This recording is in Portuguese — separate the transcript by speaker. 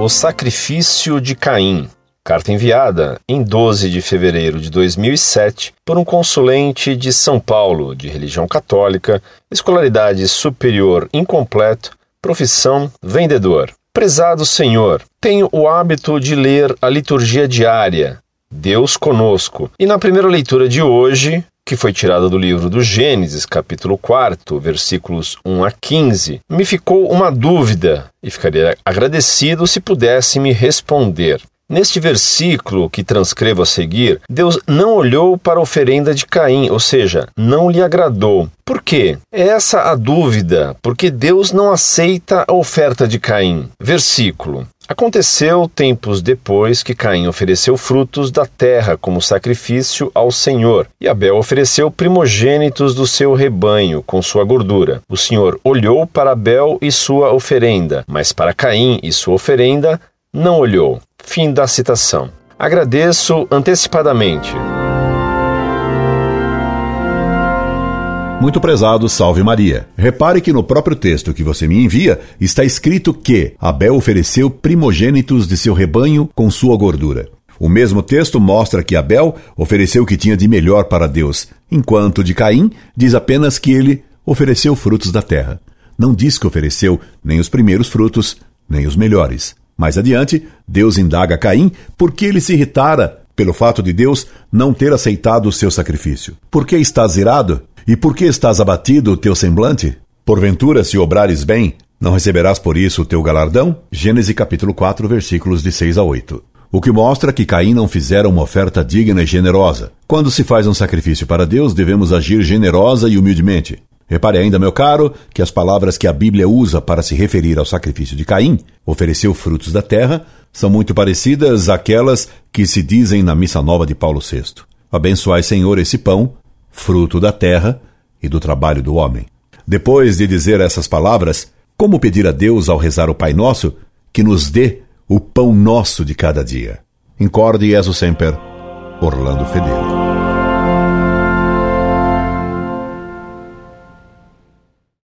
Speaker 1: O sacrifício de Caim. Carta enviada em 12 de fevereiro de 2007 por um consulente de São Paulo, de religião católica, escolaridade superior incompleto, profissão vendedor. Prezado Senhor, tenho o hábito de ler a liturgia diária, Deus conosco, e na primeira leitura de hoje, que foi tirada do livro do Gênesis, capítulo 4, versículos 1 a 15, me ficou uma dúvida e ficaria agradecido se pudesse me responder. Neste versículo que transcrevo a seguir, Deus não olhou para a oferenda de Caim, ou seja, não lhe agradou. Por quê? É essa a dúvida, porque Deus não aceita a oferta de Caim. Versículo: Aconteceu tempos depois que Caim ofereceu frutos da terra como sacrifício ao Senhor, e Abel ofereceu primogênitos do seu rebanho com sua gordura. O Senhor olhou para Abel e sua oferenda, mas para Caim e sua oferenda não olhou. Fim da citação. Agradeço antecipadamente.
Speaker 2: Muito prezado, salve Maria. Repare que no próprio texto que você me envia está escrito que Abel ofereceu primogênitos de seu rebanho com sua gordura. O mesmo texto mostra que Abel ofereceu o que tinha de melhor para Deus, enquanto de Caim diz apenas que ele ofereceu frutos da terra. Não diz que ofereceu nem os primeiros frutos, nem os melhores. Mais adiante, Deus indaga Caim por que ele se irritara pelo fato de Deus não ter aceitado o seu sacrifício. Por que estás irado? E por que estás abatido o teu semblante? Porventura, se obrares bem, não receberás por isso o teu galardão? Gênesis capítulo 4, versículos de 6 a 8. O que mostra que Caim não fizera uma oferta digna e generosa. Quando se faz um sacrifício para Deus, devemos agir generosa e humildemente. Repare ainda, meu caro, que as palavras que a Bíblia usa para se referir ao sacrifício de Caim, ofereceu frutos da terra, são muito parecidas àquelas que se dizem na Missa Nova de Paulo VI. Abençoai, Senhor, esse pão, fruto da terra e do trabalho do homem. Depois de dizer essas palavras, como pedir a Deus ao rezar o Pai Nosso que nos dê o pão nosso de cada dia? Incorde Jesus Semper, Orlando Fedeli.